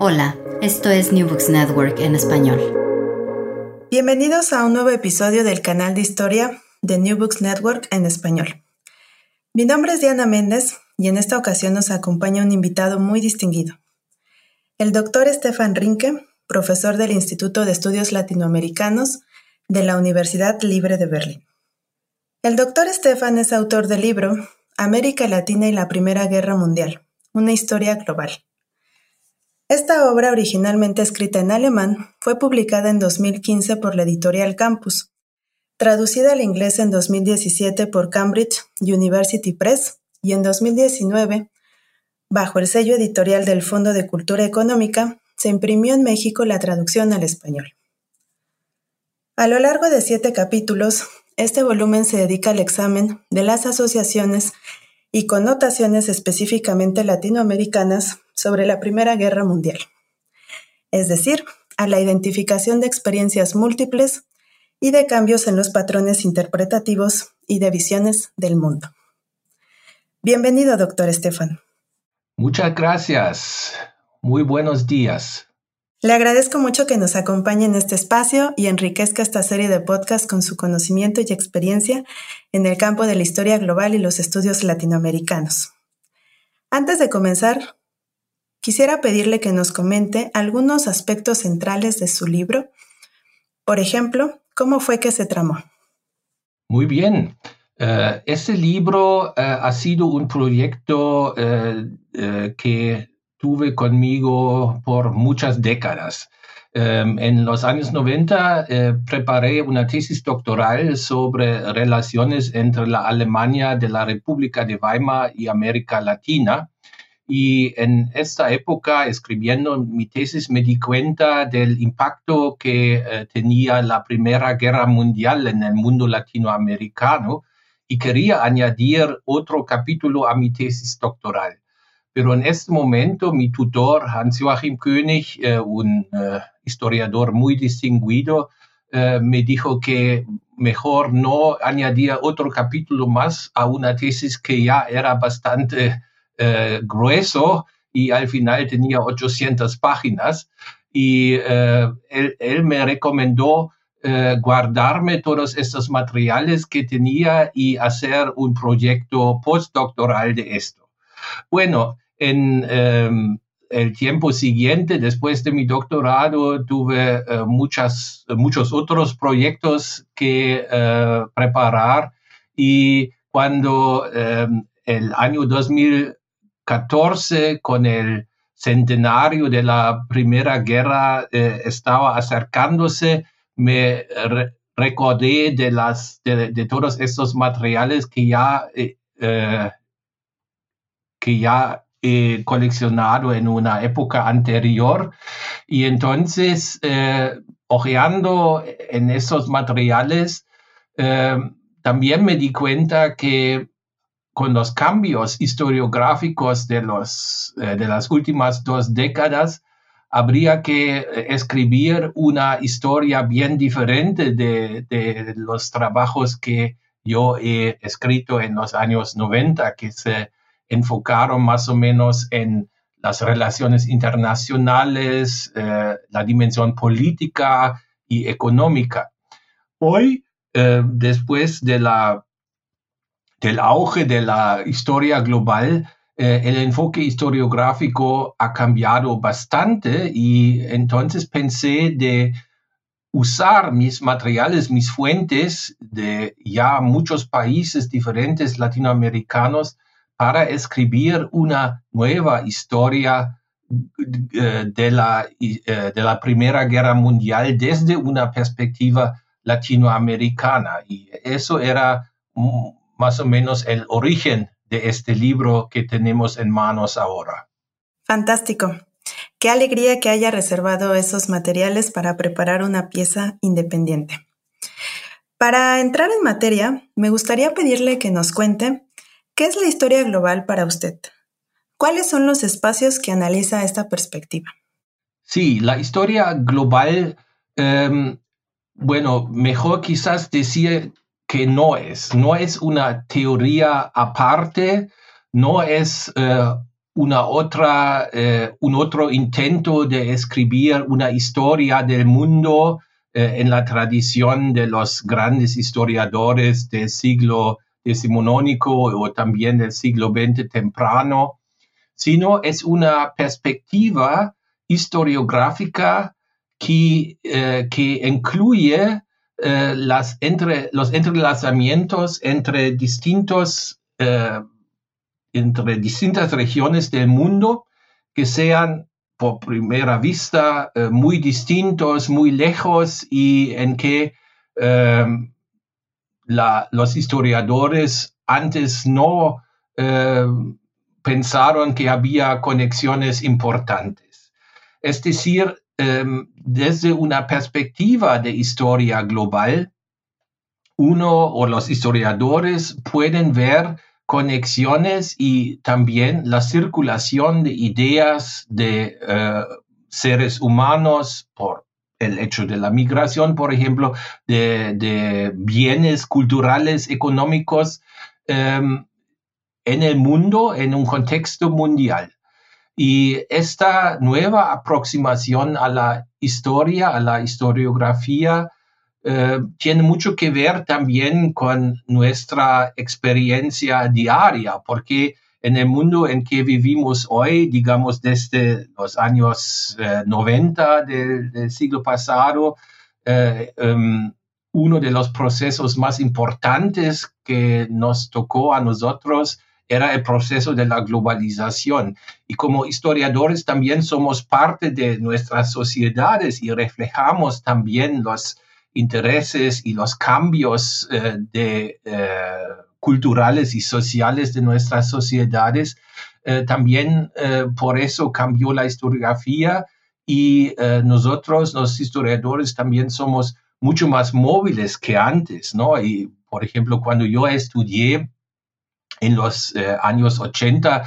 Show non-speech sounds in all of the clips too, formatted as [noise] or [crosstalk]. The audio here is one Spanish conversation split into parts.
Hola, esto es New Books Network en español. Bienvenidos a un nuevo episodio del canal de historia de New Books Network en español. Mi nombre es Diana Méndez y en esta ocasión nos acompaña un invitado muy distinguido. El doctor Stefan Rinke, profesor del Instituto de Estudios Latinoamericanos de la Universidad Libre de Berlín. El doctor Stefan es autor del libro América Latina y la Primera Guerra Mundial, una historia global esta obra, originalmente escrita en alemán, fue publicada en 2015 por la editorial Campus, traducida al inglés en 2017 por Cambridge University Press y en 2019, bajo el sello editorial del Fondo de Cultura Económica, se imprimió en México la traducción al español. A lo largo de siete capítulos, este volumen se dedica al examen de las asociaciones y connotaciones específicamente latinoamericanas sobre la Primera Guerra Mundial, es decir, a la identificación de experiencias múltiples y de cambios en los patrones interpretativos y de visiones del mundo. Bienvenido, doctor Estefan. Muchas gracias. Muy buenos días. Le agradezco mucho que nos acompañe en este espacio y enriquezca esta serie de podcasts con su conocimiento y experiencia en el campo de la historia global y los estudios latinoamericanos. Antes de comenzar, quisiera pedirle que nos comente algunos aspectos centrales de su libro. Por ejemplo, ¿cómo fue que se tramó? Muy bien. Uh, este libro uh, ha sido un proyecto uh, que tuve conmigo por muchas décadas. Um, en los años 90 eh, preparé una tesis doctoral sobre relaciones entre la Alemania de la República de Weimar y América Latina. Y en esta época, escribiendo mi tesis, me di cuenta del impacto que eh, tenía la Primera Guerra Mundial en el mundo latinoamericano y quería añadir otro capítulo a mi tesis doctoral. Pero en este momento mi tutor, Hans-Joachim König, eh, un eh, historiador muy distinguido, eh, me dijo que mejor no añadía otro capítulo más a una tesis que ya era bastante grueso y al final tenía 800 páginas. Y él, él, me recomendó guardarme todos estos materiales que tenía y hacer un proyecto postdoctoral de esto. Bueno, en em, el tiempo siguiente, después de mi doctorado, tuve eh, muchas, muchos otros proyectos que eh, preparar y cuando em, el año 2014, con el centenario de la Primera Guerra eh, estaba acercándose, me recordé de, las, de, todos estos materiales que ya, que ya eh, coleccionado en una época anterior. Y entonces, eh, ojeando en esos materiales, eh, también me di cuenta que con los cambios historiográficos de, los, de las últimas dos décadas, habría que escribir una historia bien diferente de, de, los trabajos que yo he escrito en los años 90, que se enfocaron más o menos en las relaciones internacionales, eh, la dimensión política y económica. Hoy, eh, después de la, del auge de la historia global, eh, el enfoque historiográfico ha cambiado bastante y entonces pensé de usar mis materiales, mis fuentes de ya muchos países diferentes latinoamericanos para escribir una nueva historia eh, de la, eh, de la Primera Guerra Mundial desde una perspectiva latinoamericana. Y eso era más o menos el origen de este libro que tenemos en manos ahora. Fantástico. Qué alegría que haya reservado esos materiales para preparar una pieza independiente. Para entrar en materia, me gustaría pedirle que nos cuente qué es la historia global para usted. ¿Cuáles son los espacios que analiza esta perspectiva? Sí, la historia global, em, bueno, mejor quizás decir que no es. No es una teoría aparte, no es eh, una otra, eh, un otro intento de escribir una historia del mundo eh, en la tradición de los grandes historiadores del siglo decimonónico o también del siglo XX temprano, sino es una perspectiva historiográfica que, que incluye eh, las entre, los entrelazamientos entre distintos, eh, entre distintas regiones del mundo que sean por primera vista eh, muy distintos, muy lejos y en que la, los historiadores antes no pensaron que había conexiones importantes. Es decir, Em, desde una perspectiva de historia global, uno o los historiadores pueden ver conexiones y también la circulación de ideas de eh, seres humanos por el hecho de la migración, por ejemplo, de, bienes culturales, económicos em, en el mundo, en un contexto mundial. Y esta nueva aproximación a la historia, a la historiografía, eh, tiene mucho que ver también con nuestra experiencia diaria, porque en el mundo en que vivimos hoy, digamos desde los años 90 eh, del, siglo pasado, eh, em, uno de los procesos más importantes que nos tocó a nosotros era el proceso de la globalización. Y como historiadores también somos parte de nuestras sociedades y reflejamos también los intereses y los cambios eh, de, eh, culturales y sociales de nuestras sociedades. Eh, también por eso cambió la historiografía y nosotros, los historiadores, también somos mucho más móviles que antes, ¿no? Y, por ejemplo, cuando yo estudié en los eh, años 80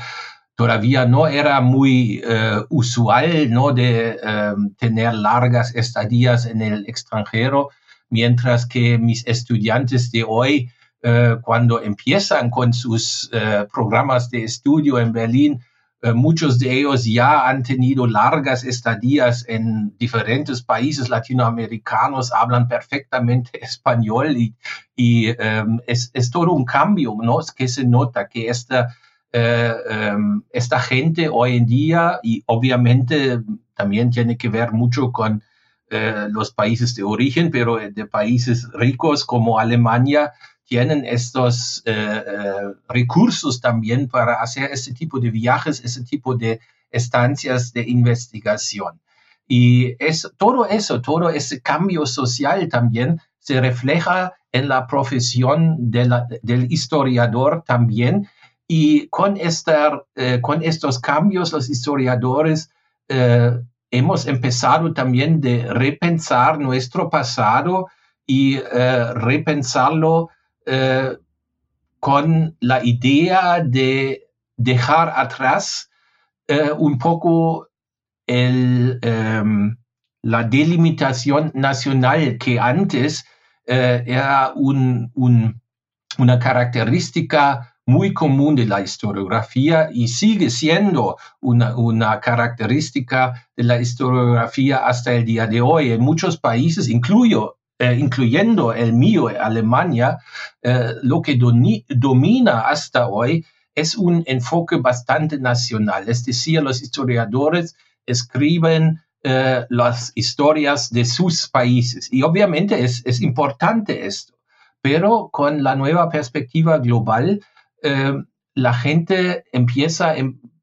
todavía no era muy eh, usual ¿no? de em, tener largas estadías en el extranjero, mientras que mis estudiantes de hoy, eh, cuando empiezan con sus programas de estudio en Berlín, eh, muchos de ellos ya han tenido largas estadías en diferentes países latinoamericanos, hablan perfectamente [laughs] español y, em, es, todo un cambio, ¿no? Es que se nota que esta, eh, em, esta gente hoy en día, y obviamente también tiene que ver mucho con eh, los países de origen, pero de países ricos como Alemania, tienen estos eh, eh, recursos también para hacer este tipo de viajes, este tipo de estancias de investigación. Y es, todo eso, todo ese cambio social también se refleja en la profesión del historiador también. Y con, esta, eh, con estos cambios, los historiadores hemos empezado también de repensar nuestro pasado y repensarlo eh, con la idea de dejar atrás eh, un poco em, la delimitación nacional que antes eh, era un, una característica muy común de la historiografía y sigue siendo una, una, característica de la historiografía hasta el día de hoy. En muchos países, incluyo, eh, incluyendo el mío, Alemania, eh, lo que domina hasta hoy es un enfoque bastante nacional. Es decir, los historiadores escriben eh, las historias de sus países. Y obviamente es, es, importante esto, pero con la nueva perspectiva global, la gente empieza a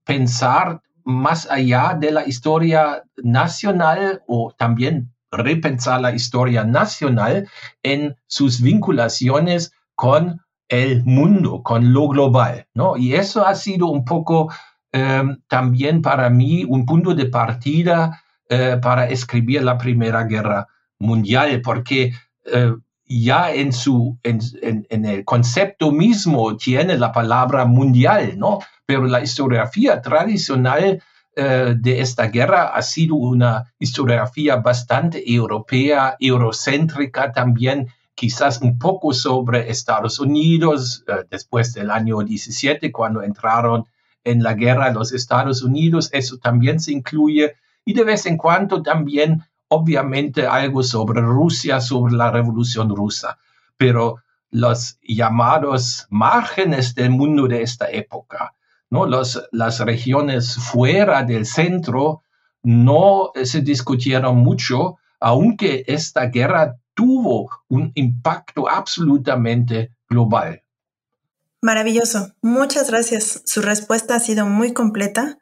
pensar más allá de la historia nacional o también repensar la historia nacional en sus vinculaciones con el mundo, con lo global, ¿no? Y eso ha sido un poco eh, también para mí un punto de partida eh, para escribir la Primera Guerra Mundial, porque eh, ya en, su, en, el concepto mismo tiene la palabra mundial, ¿no? Pero la historiografía tradicional de esta guerra. Ha sido una historiografía bastante europea, eurocéntrica también, quizás un poco sobre Estados Unidos, eh, después del año 17, cuando entraron en la guerra los Estados Unidos, eso también se incluye, y de vez en cuando también, obviamente, algo sobre Rusia, sobre la revolución rusa, pero los llamados márgenes del mundo de esta época, ¿no? Los, las regiones fuera del centro no se discutieron mucho, aunque esta guerra tuvo un impacto absolutamente global. Maravilloso. Muchas gracias. Su respuesta ha sido muy completa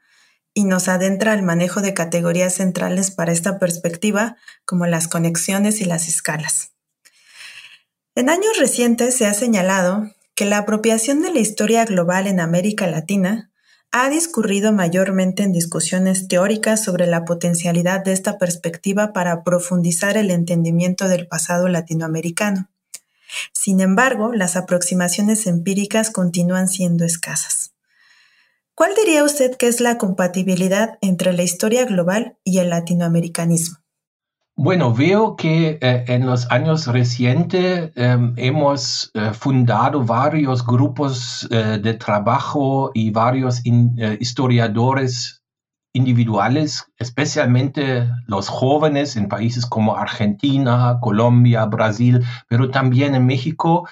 y nos adentra al manejo de categorías centrales para esta perspectiva, como las conexiones y las escalas. En años recientes se ha señalado que la apropiación de la historia global en América Latina ha discurrido mayormente en discusiones teóricas sobre la potencialidad de esta perspectiva para profundizar el entendimiento del pasado latinoamericano. Sin embargo, las aproximaciones empíricas continúan siendo escasas. ¿Cuál diría usted que es la compatibilidad entre la historia global y el latinoamericanismo? Bueno, veo que eh, en los años recientes em, hemos eh, fundado varios grupos eh, de trabajo y varios historiadores individuales, especialmente los jóvenes en países como Argentina, Colombia, Brasil, pero también en México,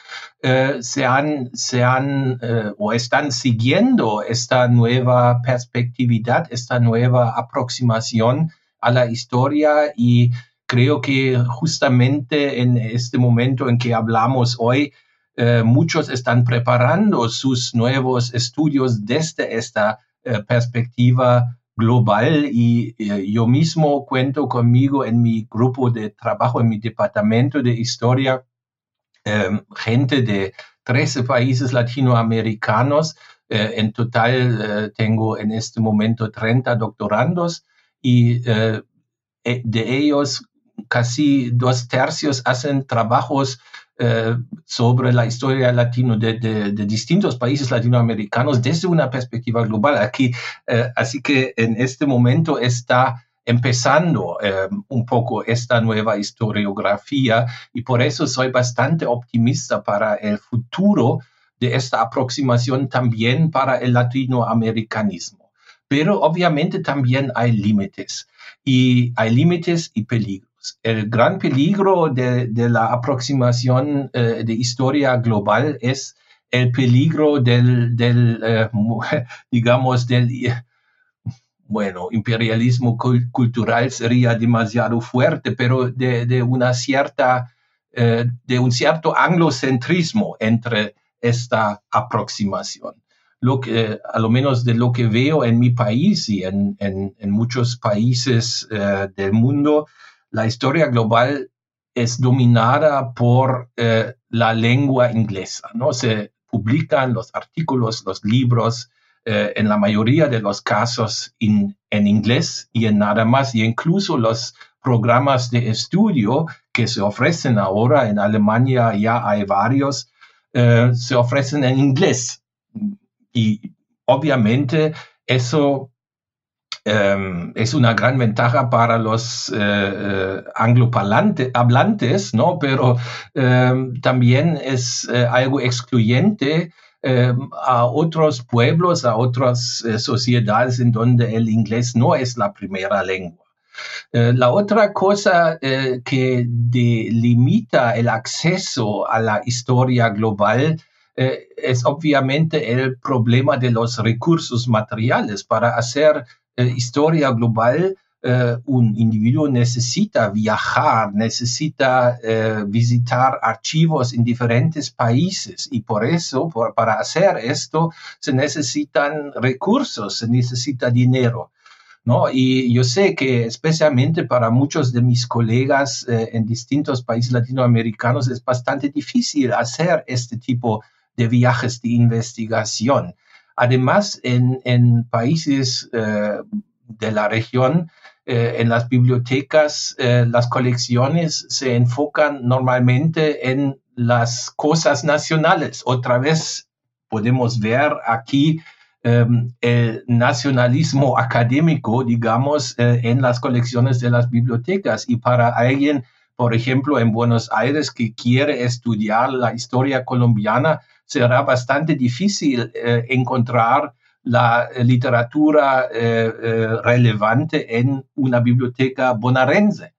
se han, se han o están siguiendo esta nueva perspectividad, esta nueva aproximación a la historia y creo que justamente en este momento en que hablamos hoy, eh, muchos están preparando sus nuevos estudios desde esta eh, perspectiva global y eh, yo mismo cuento conmigo en mi grupo de trabajo, en mi departamento de historia, gente de 13 países latinoamericanos. en total tengo en este momento 30 doctorandos y de ellos casi dos tercios hacen trabajos eh, sobre la historia latino de, distintos países latinoamericanos desde una perspectiva global. Aquí, eh, así que en este momento está empezando eh, un poco esta nueva historiografía y por eso soy bastante optimista para el futuro de esta aproximación también para el latinoamericanismo. Pero obviamente también hay límites y hay límites y peligros el gran peligro de, la aproximación eh, de historia global es el peligro del, eh, [laughs] digamos, del, bueno, imperialismo cultural sería demasiado fuerte, pero de, una cierta, eh, de un cierto anglocentrismo entre esta aproximación. Lo que, a lo menos de lo que veo en mi país y en, muchos países del mundo, la historia global es dominada por eh, la lengua inglesa, ¿no? Se publican los artículos, los libros, eh, en la mayoría de los casos en inglés y en nada más, y incluso los programas de estudio que se ofrecen ahora en Alemania, ya hay varios, eh, se ofrecen en inglés. Y obviamente eso em, es una gran ventaja para los eh, eh anglohablantes, ¿no? Pero em, también es eh, algo excluyente em, a otros pueblos, a otras sociedades en donde el inglés no es la primera lengua. la otra cosa que delimita el acceso a la historia global es obviamente el problema de los recursos materiales para hacer historia global, eh, un individuo necesita viajar, necesita eh, visitar archivos en diferentes países y por eso, para hacer esto, se necesitan recursos, se necesita dinero. ¿No? Y yo sé que especialmente para muchos de mis colegas en distintos países latinoamericanos es bastante difícil hacer este tipo de viajes de investigación. Además, en, países eh, de la región, eh, en las bibliotecas, eh, las colecciones se enfocan normalmente en las cosas nacionales. Otra vez podemos ver aquí em, el nacionalismo académico, digamos, en las colecciones de las bibliotecas. Y para alguien, por ejemplo, en Buenos Aires que quiere estudiar la historia colombiana, será bastante difícil eh, encontrar la literatura eh, eh, relevante en una biblioteca bonaerense.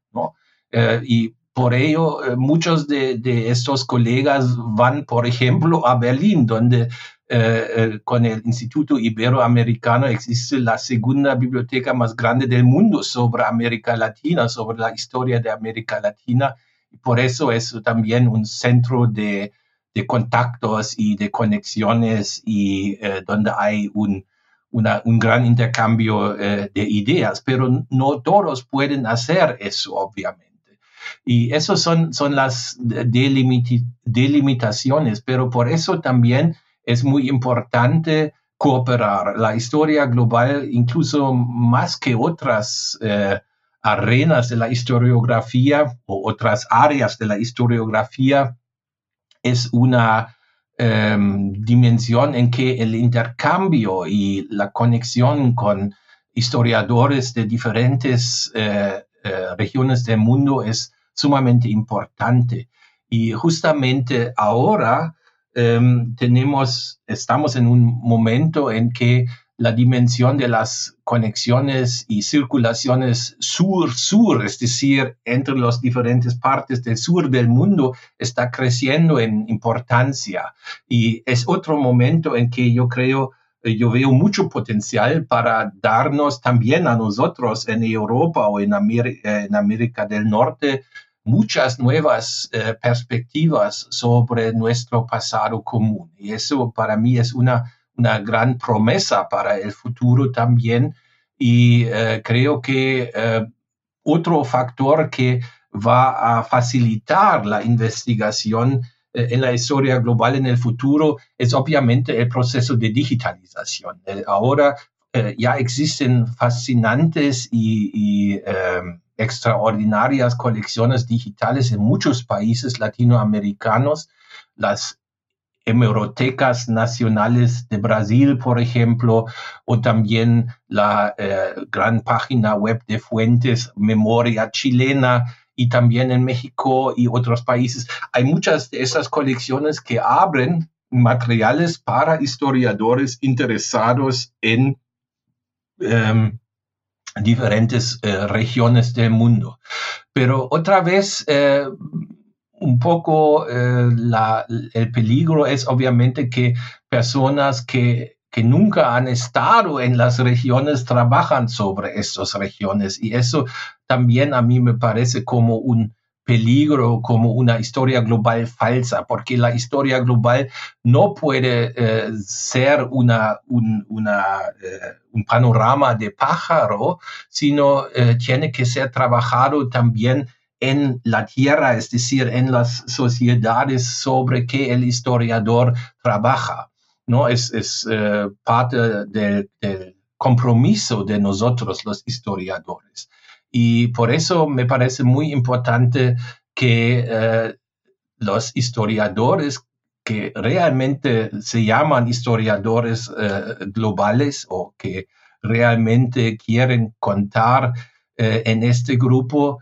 y por ello, muchos de, estos colegas van, por ejemplo, a Berlín, donde con el Instituto Iberoamericano existe la segunda biblioteca más grande del mundo sobre América Latina, sobre la historia de América Latina. Por eso es también un centro de, de contactos y de conexiones y eh, donde hay un, un gran intercambio eh, de ideas, pero no todos pueden hacer eso, obviamente. Y eso son, son las delimitaciones, pero por eso también es muy importante cooperar. La historia global, incluso más que otras eh, arenas de la historiografía o otras áreas de la historiografía, es una em, dimensión en que el intercambio y la conexión con historiadores de diferentes eh, eh, regiones del mundo es sumamente importante. Y justamente ahora em, tenemos, estamos en un momento en que la dimensión de las conexiones y circulaciones sur-sur, es decir, entre las diferentes partes del sur del mundo, está creciendo en importancia. Y es otro momento en que yo creo, eh, yo veo mucho potencial para darnos también a nosotros en Europa o en, América, del Norte muchas nuevas eh, perspectivas sobre nuestro pasado común. Y eso para mí es una una gran promesa para el futuro también. Y eh, creo que eh, otro factor que va a facilitar la investigación eh, en la historia global en el futuro es obviamente el proceso de digitalización. ahora ya existen fascinantes y, y extraordinarias colecciones digitales en muchos países latinoamericanos. Las hemerotecas nacionales de Brasil, por ejemplo, o también la eh, gran página web de fuentes Memoria Chilena y también en México y otros países. Hay muchas de esas colecciones que abren materiales para historiadores interesados en em, diferentes eh, regiones del mundo. Pero otra vez, eh, un poco eh, el peligro es obviamente que personas que, que, nunca han estado en las regiones trabajan sobre estas regiones. Y eso también a mí me parece como un peligro, como una historia global falsa, porque la historia global no puede eh, ser una, un, una, eh, un, panorama de pájaro, sino tiene que ser trabajado también en la tierra, es decir, en las sociedades sobre que el historiador trabaja. ¿no? Es, es eh, parte del, compromiso de nosotros los historiadores. Y por eso me parece muy importante que eh, los historiadores que realmente se llaman historiadores eh, globales o que realmente quieren contar en este grupo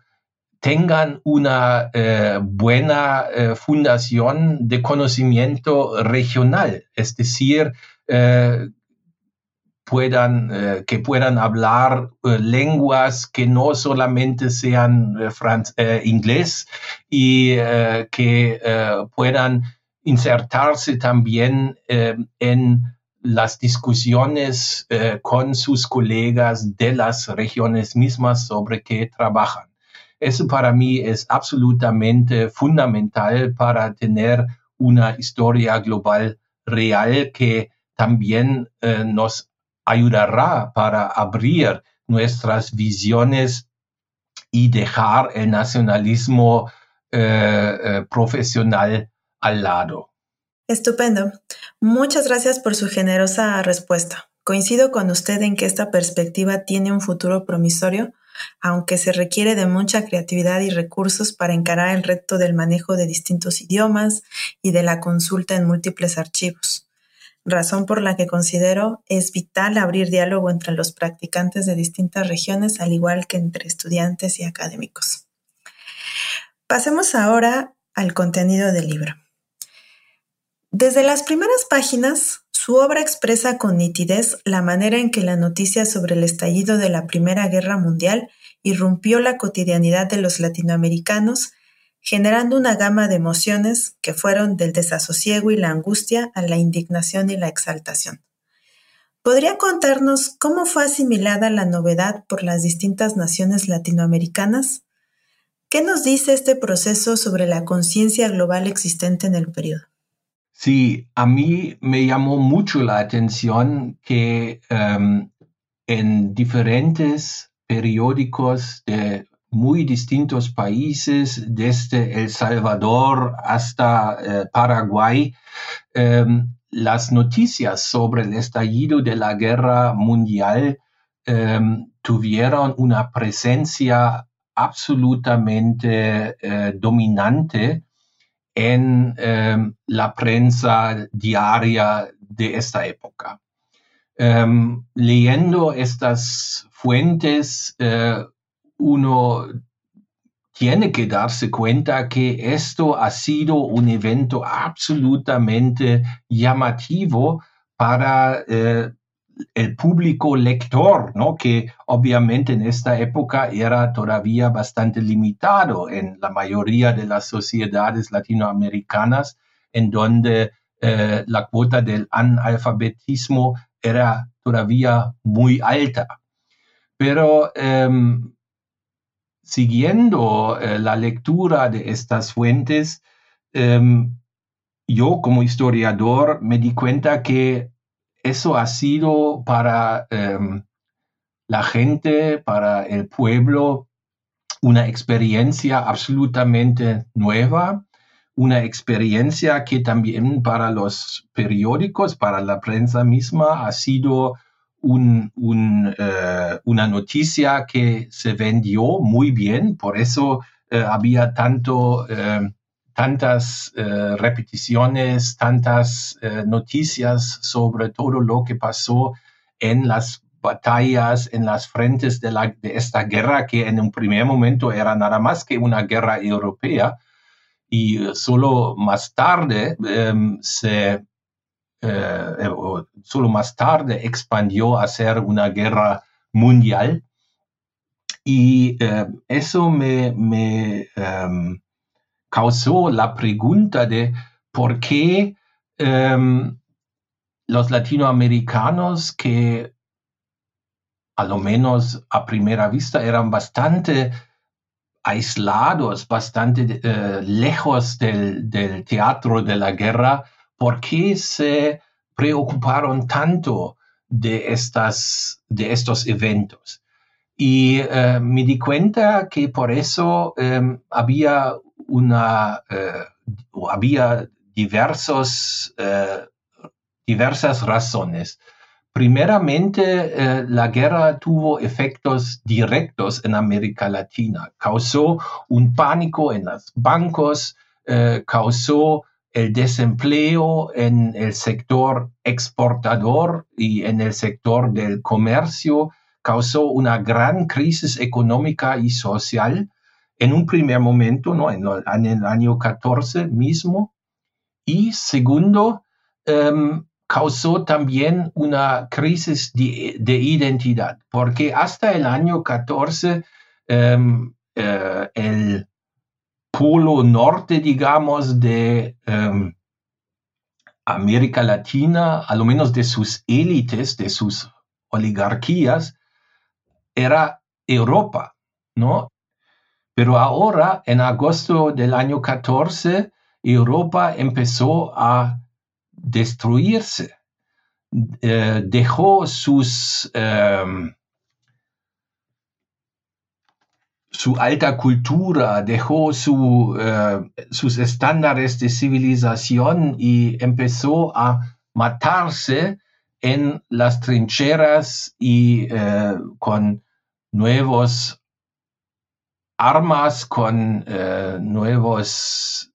tengan una eh, buena eh, fundación de conocimiento regional, es decir, puedan, que puedan hablar lenguas que no solamente sean inglés y que puedan insertarse también en las discusiones eh, con sus colegas de las regiones mismas sobre qué trabajan. Eso para mí es absolutamente fundamental para tener una historia global real que también eh, nos ayudará para abrir nuestras visiones y dejar el nacionalismo eh, profesional al lado. Estupendo. Muchas gracias por su generosa respuesta. Coincido con usted en que esta perspectiva tiene un futuro promisorio, aunque se requiere de mucha creatividad y recursos para encarar el reto del manejo de distintos idiomas y de la consulta en múltiples archivos, razón por la que considero es vital abrir diálogo entre los practicantes de distintas regiones, al igual que entre estudiantes y académicos. Pasemos ahora al contenido del libro. Desde las primeras páginas, su obra expresa con nitidez la manera en que la noticia sobre el estallido de la Primera Guerra Mundial irrumpió la cotidianidad de los latinoamericanos, generando una gama de emociones que fueron del desasosiego y la angustia a la indignación y la exaltación. ¿Podría contarnos cómo fue asimilada la novedad por las distintas naciones latinoamericanas? ¿Qué nos dice este proceso sobre la conciencia global existente en el periodo? Sí, a mí me llamó mucho la atención que em, en diferentes periódicos de muy distintos países, desde El Salvador hasta eh, Paraguay, em, las noticias sobre el estallido de la guerra mundial em, tuvieron una presencia absolutamente eh, dominante en em, la prensa diaria de esta época. Em, leyendo estas fuentes, eh, uno tiene que darse cuenta que esto ha sido un evento absolutamente llamativo para eh, el público lector, ¿no? que obviamente en esta época era todavía bastante limitado en la mayoría de las sociedades latinoamericanas, en donde eh, la cuota del analfabetismo era todavía muy alta. Pero em, siguiendo eh, la lectura de estas fuentes, em, yo como historiador me di cuenta que eso ha sido para em, la gente, para el pueblo, una experiencia absolutamente nueva, una experiencia que también para los periódicos, para la prensa misma, ha sido eh, una noticia que se vendió muy bien, por eso eh, había tanto em, tantas eh, repeticiones, tantas eh, noticias sobre todo lo que pasó en las batallas, en las frentes de, la, de, esta guerra, que en un primer momento era nada más que una guerra europea, y solo más tarde em, se... Eh, solo más tarde expandió a ser una guerra mundial. Y eso me, me em, causó la pregunta de por qué em, los latinoamericanos que a lo menos a primera vista eran bastante aislados, bastante eh, lejos del, teatro de la guerra, ¿por qué se preocuparon tanto de, estas, de estos eventos? Y eh, me di cuenta que por eso em, había eh, había diversos, eh, diversas razones. Primeramente, eh, la guerra tuvo efectos directos en América Latina. Causó un pánico en los bancos, causó el desempleo en el sector exportador y en el sector del comercio causó una gran crisis económica y social en un primer momento, ¿no? en, el año 14 mismo. Y segundo, em, causó también una crisis de, identidad, porque hasta el año 14 em, eh, el polo norte, digamos, de em, América Latina, a lo menos de sus élites, de sus oligarquías, era Europa, ¿no? Pero ahora, en agosto del año 14, Europa empezó a destruirse. Eh, dejó sus, em, su alta cultura, dejó su, eh, sus estándares de civilización y empezó a matarse en las trincheras y eh, con nuevos armas, con eh, nuevas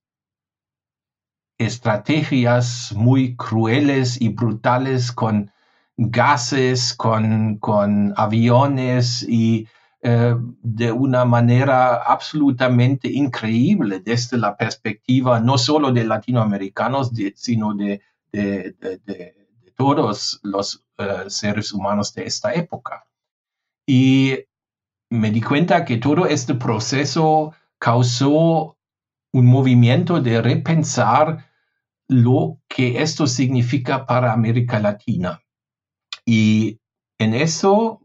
estrategias muy crueles y brutales, con gases, con, con aviones y eh, de una manera absolutamente increíble desde la perspectiva no solo de latinoamericanos, sino de, todos los eh, seres humanos de esta época. Y me di cuenta que todo este proceso causó un movimiento de repensar lo que esto significa para América Latina. Y en eso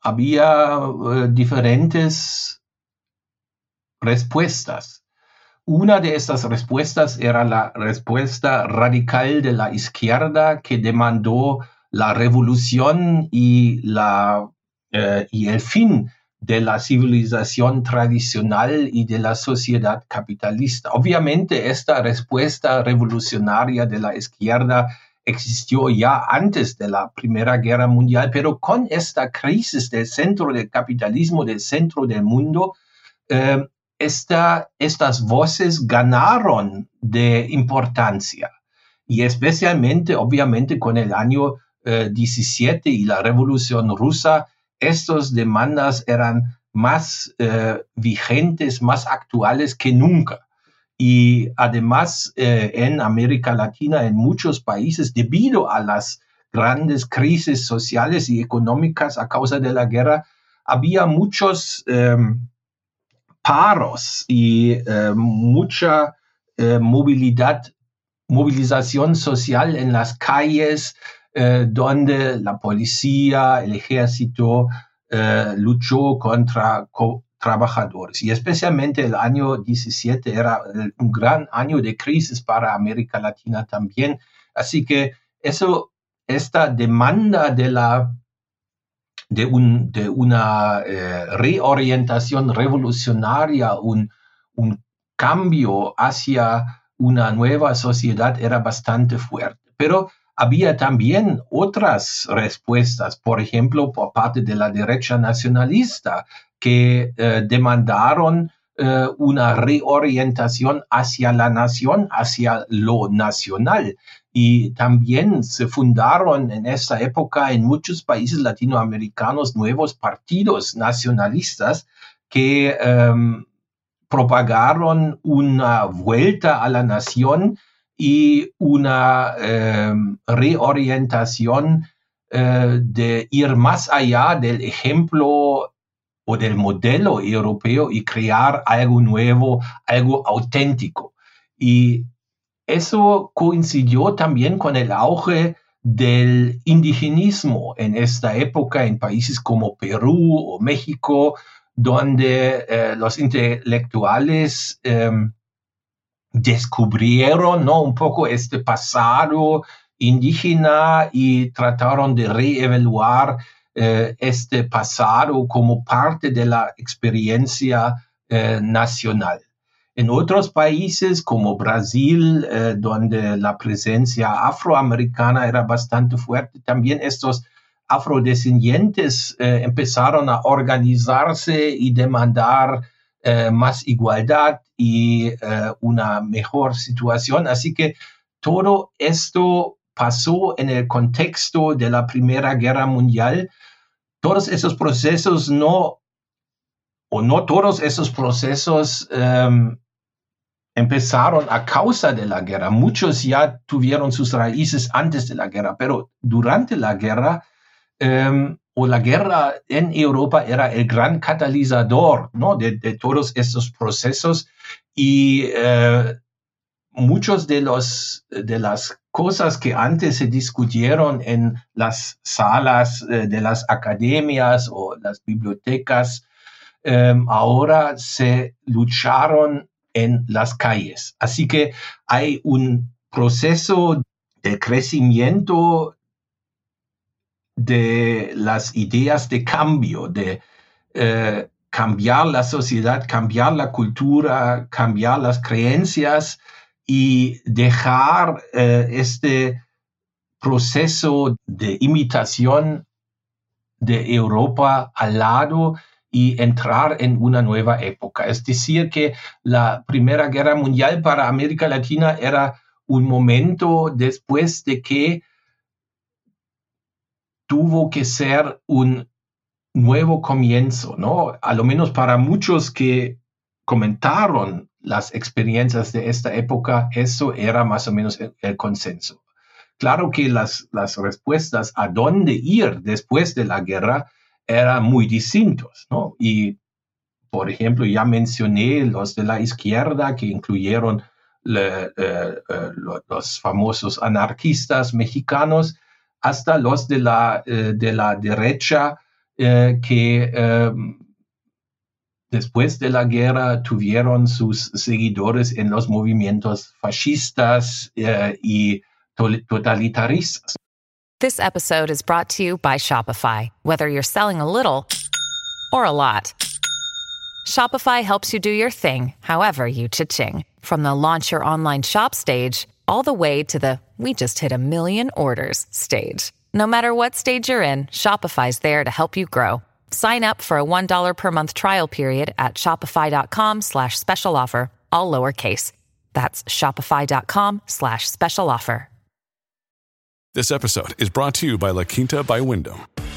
había eh, diferentes respuestas. Una de estas respuestas era la respuesta radical de la izquierda que demandó la revolución y, la, eh, y el fin de la civilización tradicional y de la sociedad capitalista. Obviamente esta respuesta revolucionaria de la izquierda existió ya antes de la Primera Guerra Mundial, pero con esta crisis del centro del capitalismo, del centro del mundo, eh, estas voces ganaron de importancia y especialmente, obviamente, con el año 17 eh, y la revolución rusa, estas demandas eran más eh, vigentes, más actuales que nunca. Y además eh, en América Latina, en muchos países, debido a las grandes crisis sociales y económicas a causa de la guerra, había muchos em, paros y eh, mucha eh, movilidad, movilización social en las calles, eh, donde la policía, el ejército luchó contra trabajadores. Y especialmente el año 17 era un gran año de crisis para América Latina también. Así que eso, esta demanda de la de, un, de una eh, reorientación revolucionaria, un, un cambio hacia una nueva sociedad era bastante fuerte. Pero había también otras respuestas, por ejemplo, por parte de la derecha nacionalista, que eh, demandaron eh, una reorientación hacia la nación, hacia lo nacional. Y también se fundaron en esa época en muchos países latinoamericanos nuevos partidos nacionalistas que em, propagaron una vuelta a la nación y una em, reorientación eh, de ir más allá del ejemplo o del modelo europeo y crear algo nuevo, algo auténtico. Y eso coincidió también con el auge del indigenismo en esta época en países como Perú o México, donde eh, los intelectuales em, descubrieron ¿no? un poco este pasado indígena y trataron de reevaluar eh, este pasado como parte de la experiencia eh, nacional. En otros países como Brasil, eh, donde la presencia afroamericana era bastante fuerte, también estos afrodescendientes empezaron a organizarse y demandar eh, más igualdad y eh, una mejor situación. Así que todo esto pasó en el contexto de la Primera Guerra Mundial. Todos esos procesos no, o no todos esos procesos em, empezaron a causa de la guerra. Muchos ya tuvieron sus raíces antes de la guerra, pero durante la guerra em, o la guerra en Europa era el gran catalizador ¿no? de, todos estos procesos y eh, muchos de, los, de las cosas que antes se discutieron en las salas eh, de las academias o las bibliotecas, em, ahora se lucharon en las calles. Así que hay un proceso de crecimiento de las ideas de cambio, de eh, cambiar la sociedad, cambiar la cultura, cambiar las creencias y dejar eh, este proceso de imitación de Europa al lado y entrar en una nueva época. Es decir, que la Primera Guerra Mundial para América Latina era un momento después de que tuvo que ser un nuevo comienzo, ¿no? A lo menos para muchos que comentaron las experiencias de esta época, eso era más o menos el, consenso. Claro que las, las respuestas a dónde ir después de la guerra eran muy distintos, ¿no? Y, por ejemplo, ya mencioné los de la izquierda que incluyeron eh, eh, los famosos anarquistas mexicanos, hasta los de la, eh, de la derecha que em, después de la guerra tuvieron sus seguidores en los movimientos fascistas y totalitaristas. This episode is brought to you by Shopify. Whether you're selling a little or a lot, Shopify helps you do your thing, however you cha-ching. From the launch your online shop stage, all the way to the we just hit a million orders stage. No matter what stage you're in, Shopify's there to help you grow. Sign up for a $1 per month trial period at shopify.com slash special offer, all lowercase. That's shopify.com slash special offer. This episode is brought to you by La Quinta by Wyndham.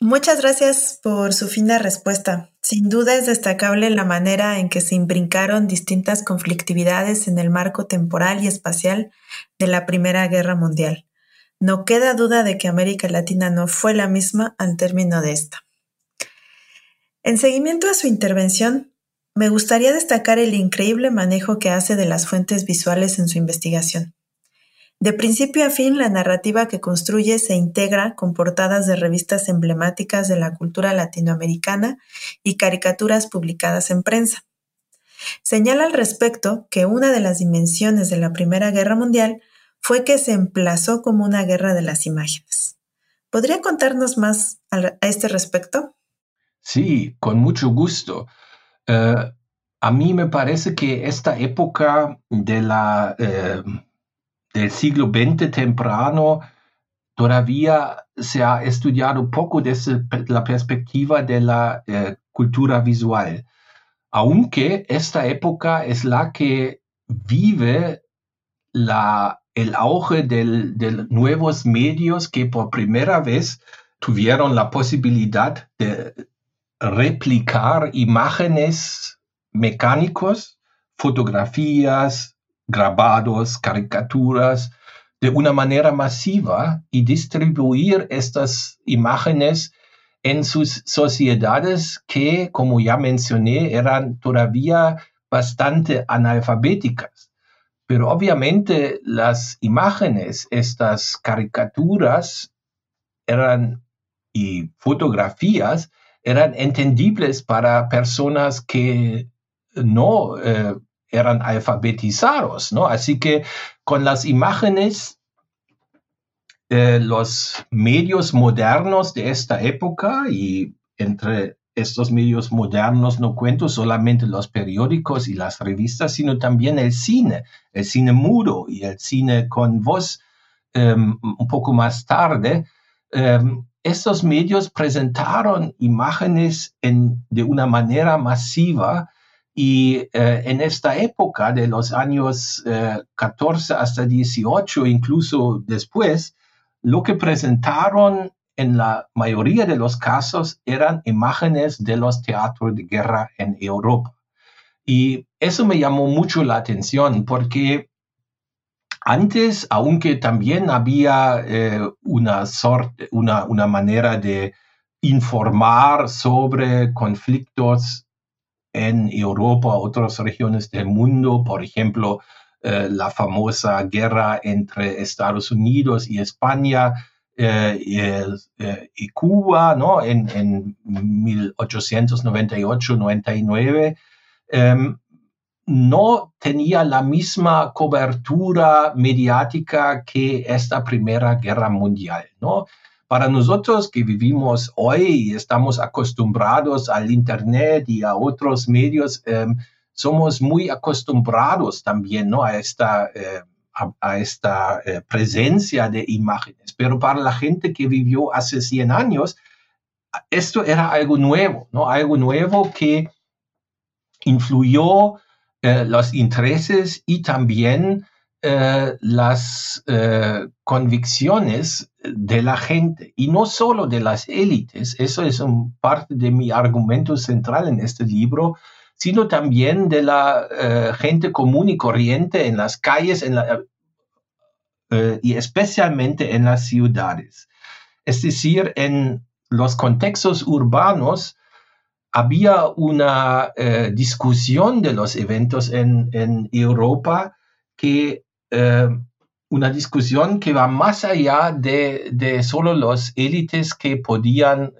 Muchas gracias por su fina respuesta. Sin duda es destacable la manera en que se imbrincaron distintas conflictividades en el marco temporal y espacial de la Primera Guerra Mundial. No queda duda de que América Latina no fue la misma al término de esta. En seguimiento a su intervención, me gustaría destacar el increíble manejo que hace de las fuentes visuales en su investigación. De principio a fin, la narrativa que construye se integra con portadas de revistas emblemáticas de la cultura latinoamericana y caricaturas publicadas en prensa. Señala al respecto que una de las dimensiones de la Primera Guerra Mundial fue que se emplazó como una guerra de las imágenes. ¿Podría contarnos más a este respecto? Sí, con mucho gusto. Eh, a mí me parece que esta época de la eh, del siglo XX temprano todavía se ha estudiado poco desde la perspectiva de la eh, cultura visual, aunque esta época es la que vive la, el auge de nuevos medios que por primera vez tuvieron la posibilidad de replicar imágenes mecánicos, fotografías, grabados, caricaturas, de una manera masiva y distribuir estas imágenes en sus sociedades que, como ya mencioné, eran todavía bastante analfabéticas. Pero obviamente las imágenes, estas caricaturas eran y fotografías eran entendibles para personas que no eh, eran alfabetizados, ¿no? Así que con las imágenes eh, los medios modernos de esta época y entre estos medios modernos no cuento solamente los periódicos y las revistas, sino también el cine, el cine mudo y el cine con voz em, un poco más tarde. Em, estos medios presentaron imágenes de una manera masiva y eh, en esta época de los años 14 eh, hasta 18, incluso después, lo que presentaron en la mayoría de los casos eran imágenes de los teatros de guerra en Europa. Y eso me llamó mucho la atención porque antes, aunque también había eh, una, una, una manera de informar sobre conflictos en Europa, otras regiones del mundo, por ejemplo, eh, la famosa guerra entre Estados Unidos y España eh, eh, y, Cuba ¿no? en, en 1898-99, em, no tenía la misma cobertura mediática que esta Primera Guerra Mundial. ¿no? Para nosotros que vivimos hoy y estamos acostumbrados al Internet y a otros medios, em, somos muy acostumbrados también ¿no? a esta, eh, a, esta eh, presencia de imágenes. Pero para la gente que vivió hace 100 años, esto era algo nuevo, ¿no? algo nuevo que influyó eh, los intereses y también las convicciones de la gente y no solo de las élites. Eso es un parte de mi argumento central en este libro, sino también de la eh, gente común y corriente en las calles eh, y especialmente en las ciudades. Es decir, en los contextos urbanos había una eh, discusión de los eventos en, en Europa que una discusión que va más allá de, de solo los élites que podían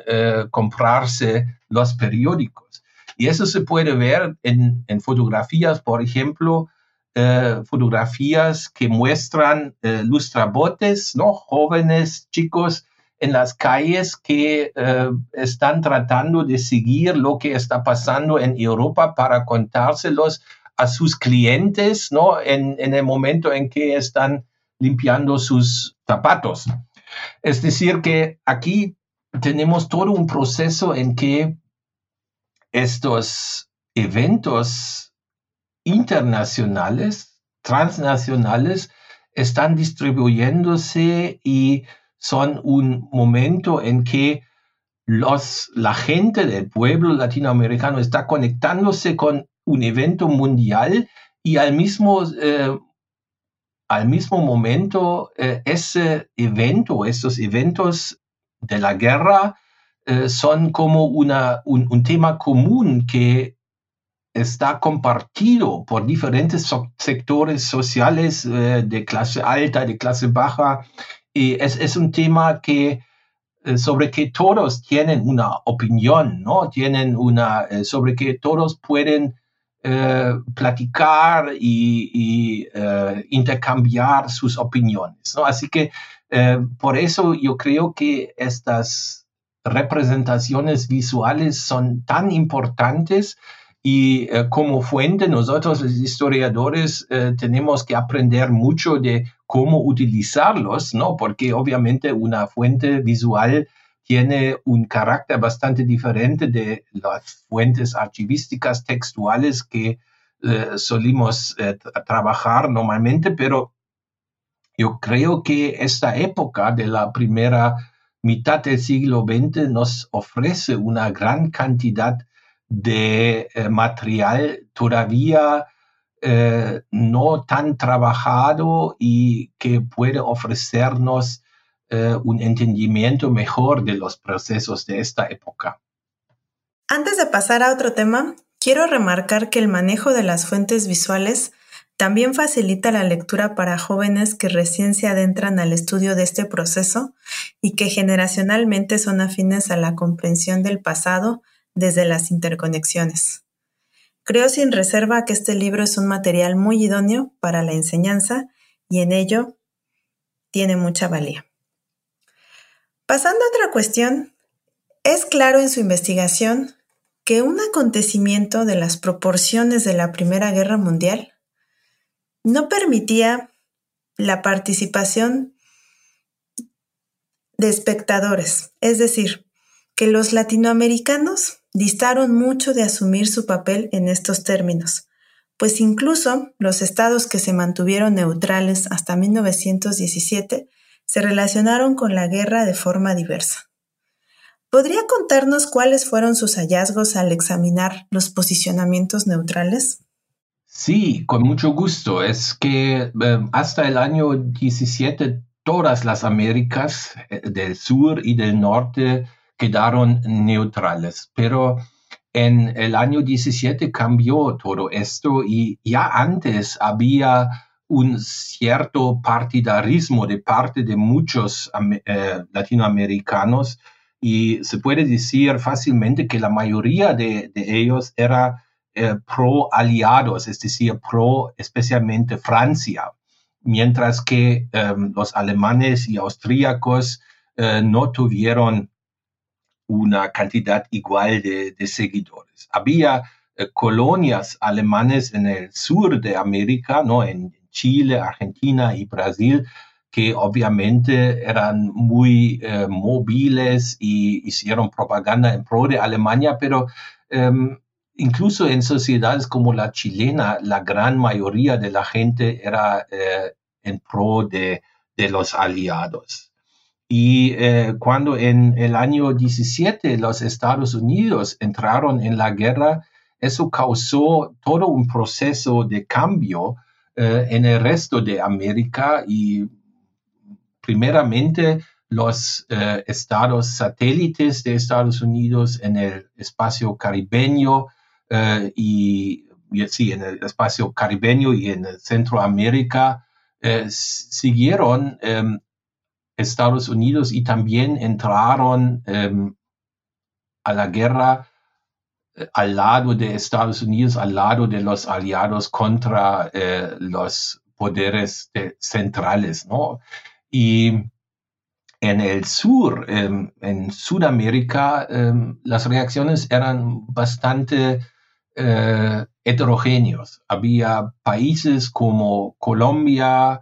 comprarse los periódicos. Y eso se puede ver en, fotografías, por ejemplo, eh, fotografías que muestran eh, lustrabotes, ¿no? Jóvenes, chicos en las calles que eh, están tratando de seguir lo que está pasando en Europa para contárselos a sus clientes, ¿no? En, el momento en que están limpiando sus zapatos. Es decir, que aquí tenemos todo un proceso en que estos eventos internacionales, transnacionales, están distribuyéndose y son un momento en que los, la gente del pueblo latinoamericano está conectándose con un evento mundial y al mismo, eh, al mismo momento eh, ese evento, estos eventos de la guerra eh, son como una, un, tema común que está compartido por diferentes sectores sociales de clase alta, de clase baja, y es, es un tema que sobre que todos tienen una opinión, ¿no? Tienen una, sobre que todos pueden platicar y, y intercambiar sus opiniones, ¿no? Así que por eso yo creo que estas representaciones visuales son tan importantes y eh, como fuente nosotros los historiadores eh, tenemos que aprender mucho de cómo utilizarlos, ¿no? Porque obviamente una fuente visual tiene un carácter bastante diferente de las fuentes archivísticas textuales que eh, solimos trabajar normalmente, pero yo creo que esta época de la primera mitad del siglo XX nos ofrece una gran cantidad de eh, material todavía eh, no tan trabajado y que puede ofrecernos eh, un entendimiento mejor de los procesos de esta época. Antes de pasar a otro tema, quiero remarcar que el manejo de las fuentes visuales también facilita la lectura para jóvenes que recién se adentran al estudio de este proceso y que generacionalmente son afines a la comprensión del pasado desde las interconexiones. Creo sin reserva que este libro es un material muy idóneo para la enseñanza y en ello tiene mucha valía. Pasando a otra cuestión, es claro en su investigación que un acontecimiento de las proporciones de la Primera Guerra Mundial no permitía la participación de espectadores, es decir, que los latinoamericanos distaron mucho de asumir su papel en estos términos, pues incluso los estados que se mantuvieron neutrales hasta 1917 se relacionaron con la guerra de forma diversa. ¿Podría contarnos cuáles fueron sus hallazgos al examinar los posicionamientos neutrales? Sí, con mucho gusto. Es que eh, hasta el año 17 todas las Américas eh, del sur y del norte quedaron neutrales, pero en el año 17 cambió todo esto y ya antes había un cierto partidarismo de parte de muchos eh, latinoamericanos y se puede decir fácilmente que la mayoría de, ellos era eh, pro aliados, es decir, pro especialmente Francia mientras que em, los alemanes y austríacos eh, no tuvieron una cantidad igual de, seguidores. Había colonias alemanes en el sur de América, ¿no? Chile, Argentina y Brasil, que obviamente eran muy eh, móviles y hicieron propaganda en pro de Alemania, pero em, incluso en sociedades como la chilena, la gran mayoría de la gente era eh, en pro de, los aliados. Y eh, cuando en el año 17 los Estados Unidos entraron en la guerra, eso causó todo un proceso de cambio en el resto de América y primeramente los estados satélites de Estados Unidos en el espacio caribeño eh, y, sí, en el espacio caribeño y en Centroamérica, eh, siguieron em, Estados Unidos y también entraron em, a la guerra eh, al lado de Estados Unidos, al lado de los aliados contra los poderes centrales. Y en el sur, em, en Sudamérica, las reacciones eran bastante eh, heterogéneos. Había países como Colombia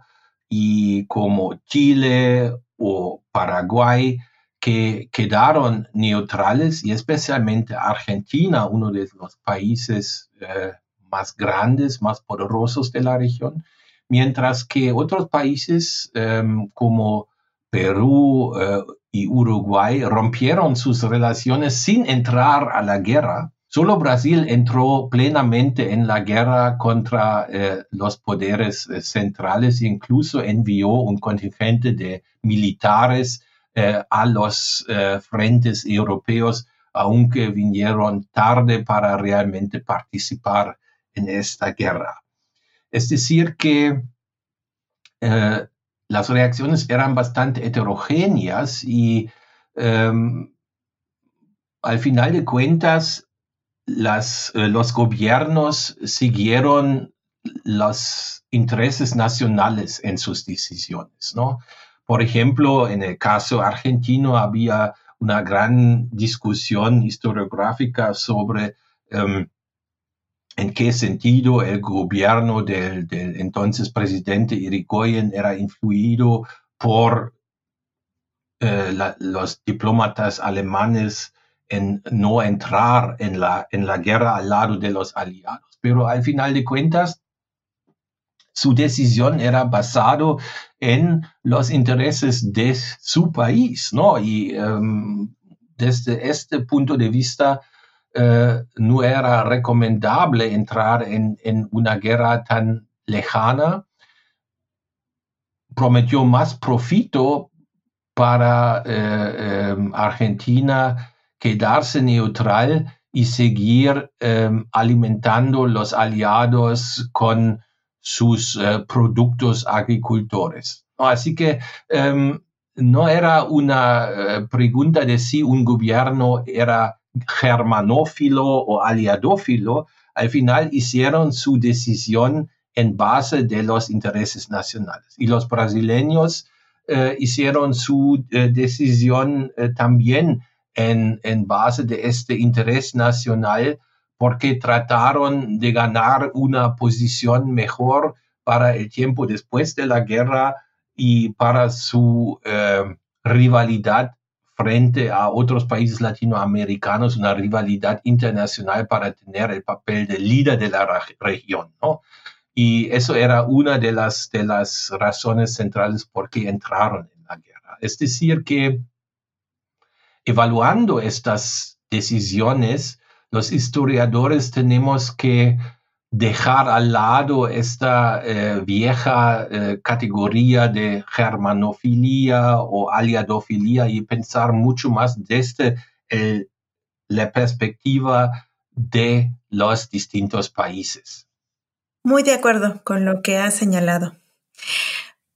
y como Chile o Paraguay que quedaron neutrales y especialmente Argentina, uno de los países eh, más grandes, más poderosos de la región, mientras que otros países em, como Perú eh, y Uruguay rompieron sus relaciones sin entrar a la guerra. Solo Brasil entró plenamente en la guerra contra eh, los poderes centrales incluso envió un contingente de militares a los frentes europeos, aunque vinieron tarde para realmente participar en esta guerra. Es decir, que las reacciones eran bastante heterogéneas y em, al final de cuentas las, eh, los gobiernos siguieron los intereses nacionales en sus decisiones, ¿no? Por ejemplo, en el caso argentino había una gran discusión historiográfica sobre em, en qué sentido el gobierno del, entonces presidente Irigoyen era influido por eh, los diplomatas alemanes en no entrar en la, en la guerra al lado de los aliados. Pero al final de cuentas, su decisión era basado en los intereses de su país, ¿no? Y em, desde este punto de vista, eh, no era recomendable entrar en, una guerra tan lejana. Prometió más profito para eh, em, Argentina quedarse neutral y seguir em, alimentando los aliados con sus eh, productos agricultores. Así que em, no era una eh, pregunta de si un gobierno era germanófilo o aliadófilo, al final hicieron su decisión en base de los intereses nacionales. Y los brasileños hicieron su decisión también en, en base de este interés nacional porque trataron de ganar una posición mejor para el tiempo después de la guerra y para su eh, rivalidad frente a otros países latinoamericanos, una rivalidad internacional para tener el papel de líder de la región, ¿no? Y eso era una de las, de las razones centrales por qué entraron en la guerra. Es decir, que evaluando estas decisiones, los historiadores tenemos que dejar al lado esta eh, vieja eh, categoría de germanofilia o aliadofilia y pensar mucho más desde la perspectiva de los distintos países. Muy de acuerdo con lo que has señalado.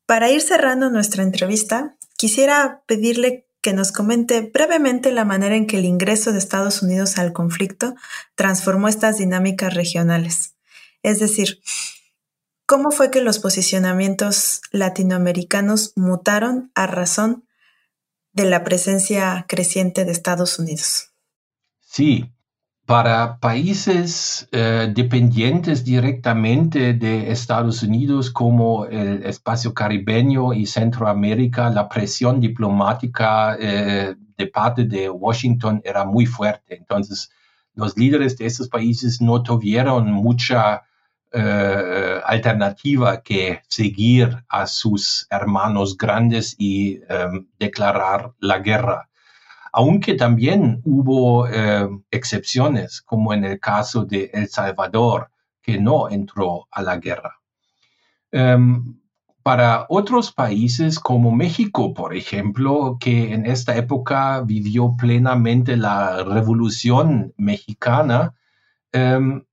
Para ir cerrando nuestra entrevista, quisiera pedirle que nos comente brevemente la manera en que el ingreso de Estados Unidos al conflicto transformó estas dinámicas regionales. Es decir, ¿cómo fue que los posicionamientos latinoamericanos mutaron a razón de la presencia creciente de Estados Unidos? Sí, para países eh, dependientes directamente de Estados Unidos como el espacio caribeño y Centroamérica, la presión diplomática eh, de parte de Washington era muy fuerte. Entonces, los líderes de estos países no tuvieron mucha eh, alternativa que seguir a sus hermanos grandes y declarar la guerra aunque también hubo eh, excepciones, como en el caso de El Salvador, que no entró a la guerra. Em, para otros países como México, por ejemplo, que en esta época vivió plenamente la revolución mexicana, em,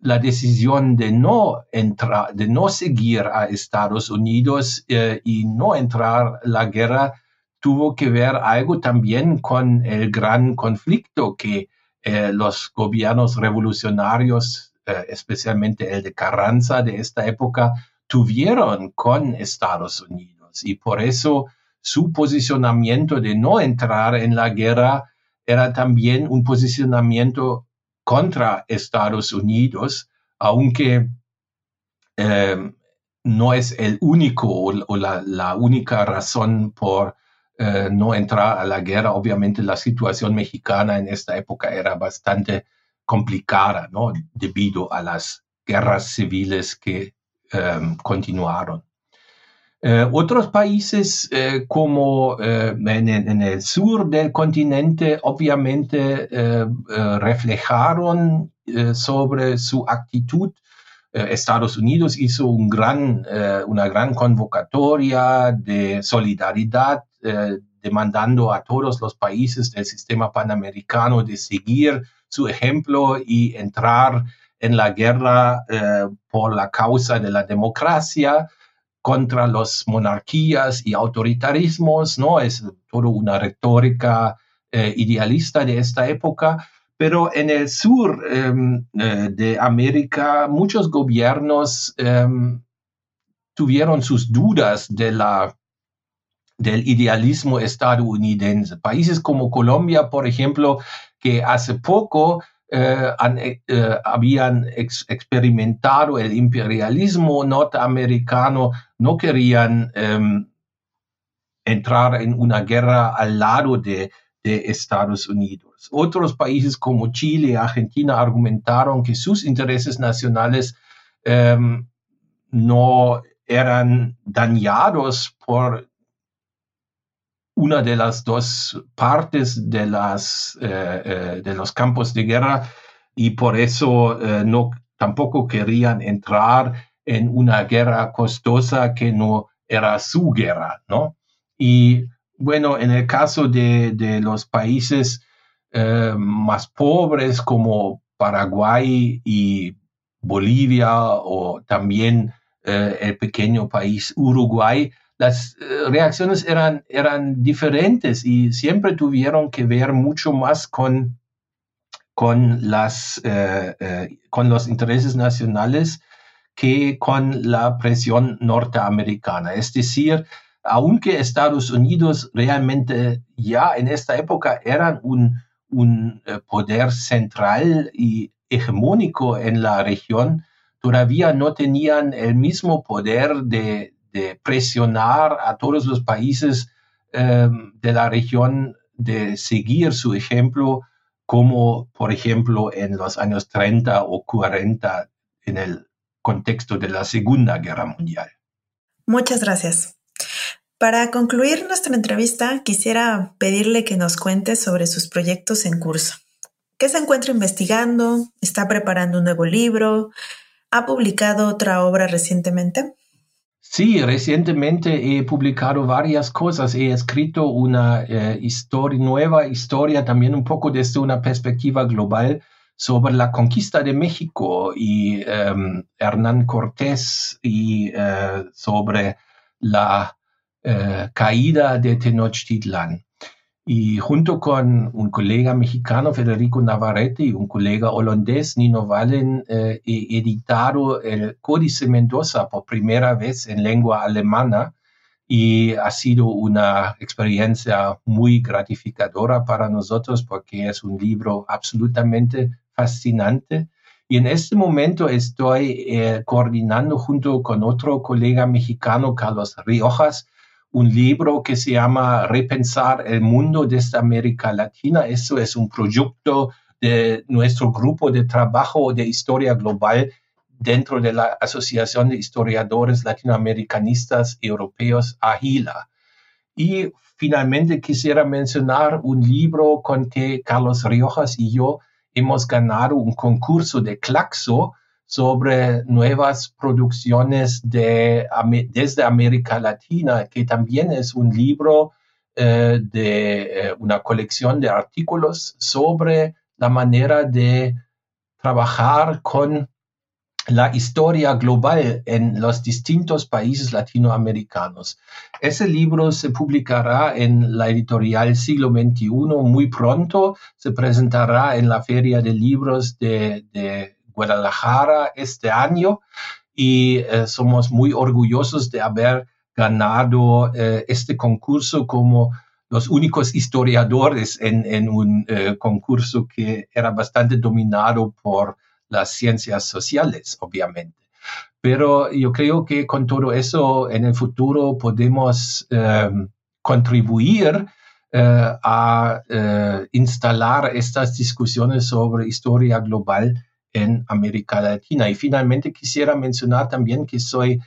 la decisión de no entrar, de no seguir a Estados Unidos eh, y no entrar la guerra tuvo que ver algo también con el gran conflicto que eh, los gobiernos revolucionarios, eh, especialmente el de Carranza de esta época, tuvieron con Estados Unidos. Y por eso su posicionamiento de no entrar en la guerra era también un posicionamiento contra Estados Unidos, aunque eh, no es el único o, la, la, única razón por eh, no entrar a la guerra. Obviamente la situación mexicana en esta época era bastante complicada, ¿no? Debido a las guerras civiles que em, continuaron. Eh, otros países eh, como en, en, el sur del continente obviamente reflejaron sobre su actitud. Estados Unidos hizo un gran, una gran convocatoria de solidaridad eh, demandando a todos los países del sistema panamericano de seguir su ejemplo y entrar en la guerra eh, por la causa de la democracia contra las monarquías y autoritarismos, ¿no? Es toda una retórica eh, idealista de esta época. Pero en el sur em, de América, muchos gobiernos em, tuvieron sus dudas de la del idealismo estadounidense. Países como Colombia, por ejemplo, que hace poco eh, eh, habían experimentado el imperialismo norteamericano, no querían em, entrar en una guerra al lado de, Estados Unidos. Otros países como Chile y Argentina argumentaron que sus intereses nacionales em, no eran dañados por una de las dos partes de, las, eh, eh, de los campos de guerra y por eso eh, no, tampoco querían entrar en una guerra costosa que no era su guerra, ¿no? Y bueno, en el caso de, de los países más pobres como Paraguay y Bolivia o también el pequeño país Uruguay, las eh, reacciones eran, eran diferentes y siempre tuvieron que ver mucho más con, con, las, eh, eh, con los intereses nacionales que con la presión norteamericana. Es decir, aunque Estados Unidos realmente ya en esta época eran un, un eh, poder central y hegemónico en la región, todavía no tenían el mismo poder de, presionar a todos los países em, de la región de seguir su ejemplo, como por ejemplo en los años 30 o 40 en el contexto de la Segunda Guerra Mundial. Muchas gracias. Para concluir nuestra entrevista, quisiera pedirle que nos cuente sobre sus proyectos en curso. ¿Qué se encuentra investigando? ¿Está preparando un nuevo libro? ¿Ha publicado otra obra recientemente? Sí, recientemente he publicado varias cosas. He escrito una eh, nueva historia, también un poco desde una perspectiva global sobre la conquista de México y em, Hernán Cortés y eh, sobre la eh, caída de Tenochtitlan. Y junto con un colega mexicano, Federico Navarrete, y un colega holandés, Nino Wallen, eh, he editado el Códice Mendoza por primera vez en lengua alemana y ha sido una experiencia muy gratificadora para nosotros porque es un libro absolutamente fascinante. Y en este momento estoy eh, coordinando junto con otro colega mexicano, Carlos Riojas, un libro que se llama Repensar el mundo desde América Latina. Eso es un proyecto de nuestro grupo de trabajo de historia global dentro de la Asociación de Historiadores Latinoamericanistas Europeos, AGILA. Y finalmente quisiera mencionar un libro con que Carlos Riojas y yo hemos ganado un concurso de Claxo sobre nuevas producciones de, desde América Latina, que también es un libro eh, de eh, una colección de artículos sobre la manera de trabajar con la historia global en los distintos países latinoamericanos. Ese libro se publicará en la editorial Siglo XXI muy pronto, se presentará en la Feria de Libros de, de Guadalajara este año y eh, somos muy orgullosos de haber ganado eh, este concurso como los únicos historiadores en, un eh, concurso que era bastante dominado por las ciencias sociales, obviamente. Pero yo creo que con todo eso en el futuro podemos contribuir a instalar estas discusiones sobre historia global en América Latina. Y finalmente quisiera mencionar también que soy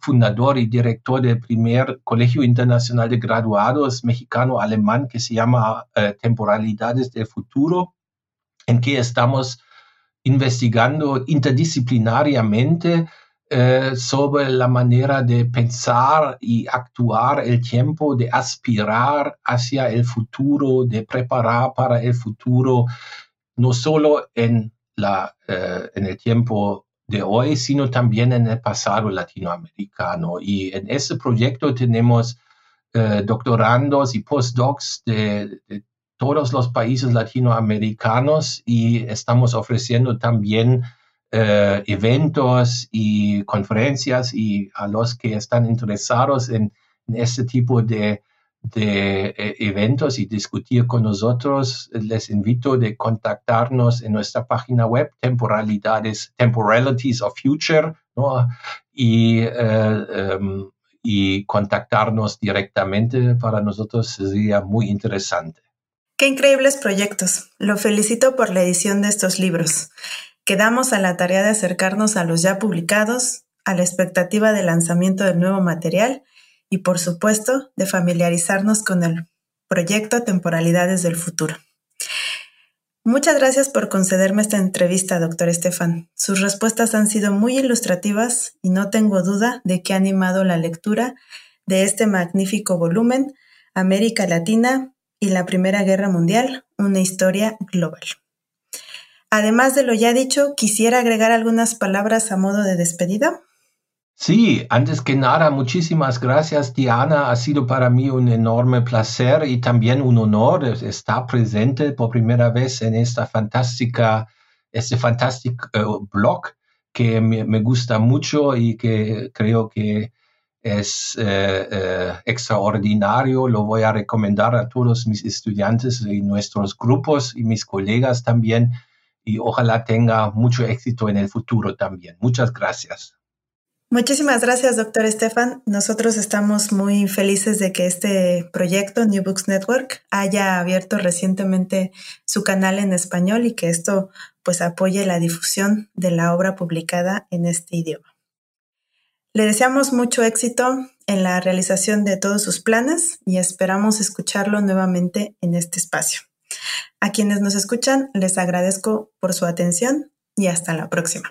fundador y director del primer Colegio Internacional de Graduados mexicano-alemán que se llama eh, Temporalidades del Futuro, en que estamos investigando interdisciplinariamente eh, sobre la manera de pensar y actuar el tiempo, de aspirar hacia el futuro, de preparar para el futuro, no solo en la, eh, en el tiempo de hoy, sino también en el pasado latinoamericano. Y en ese proyecto tenemos eh, doctorandos y postdocs de, todos los países latinoamericanos y estamos ofreciendo también eh, eventos y conferencias y a los que están interesados en, en este tipo de de eh, eventos y discutir con nosotros, les invito de contactarnos en nuestra página web, temporalidades, temporalities of future, y, eh, em, y contactarnos directamente para nosotros sería muy interesante. Qué increíbles proyectos. Lo felicito por la edición de estos libros. Quedamos a la tarea de acercarnos a los ya publicados, a la expectativa de lanzamiento del nuevo material y por supuesto de familiarizarnos con el proyecto Temporalidades del Futuro. Muchas gracias por concederme esta entrevista, doctor Estefan. Sus respuestas han sido muy ilustrativas y no tengo duda de que ha animado la lectura de este magnífico volumen, América Latina y la Primera Guerra Mundial, una historia global. Además de lo ya dicho, quisiera agregar algunas palabras a modo de despedida. Sí, antes que nada, muchísimas gracias, Diana. Ha sido para mí un enorme placer y también un honor estar presente por primera vez en esta fantástica, este fantástico eh, blog que me, gusta mucho y que creo que es eh, eh, extraordinario, lo voy a recomendar a todos mis estudiantes y nuestros grupos y mis colegas también y ojalá tenga mucho éxito en el futuro también. Muchas gracias. Muchísimas gracias, doctor Estefan. Nosotros estamos muy felices de que este proyecto, New Books Network, haya abierto recientemente su canal en español y que esto pues apoye la difusión de la obra publicada en este idioma. Le deseamos mucho éxito en la realización de todos sus planes y esperamos escucharlo nuevamente en este espacio. A quienes nos escuchan, les agradezco por su atención y hasta la próxima.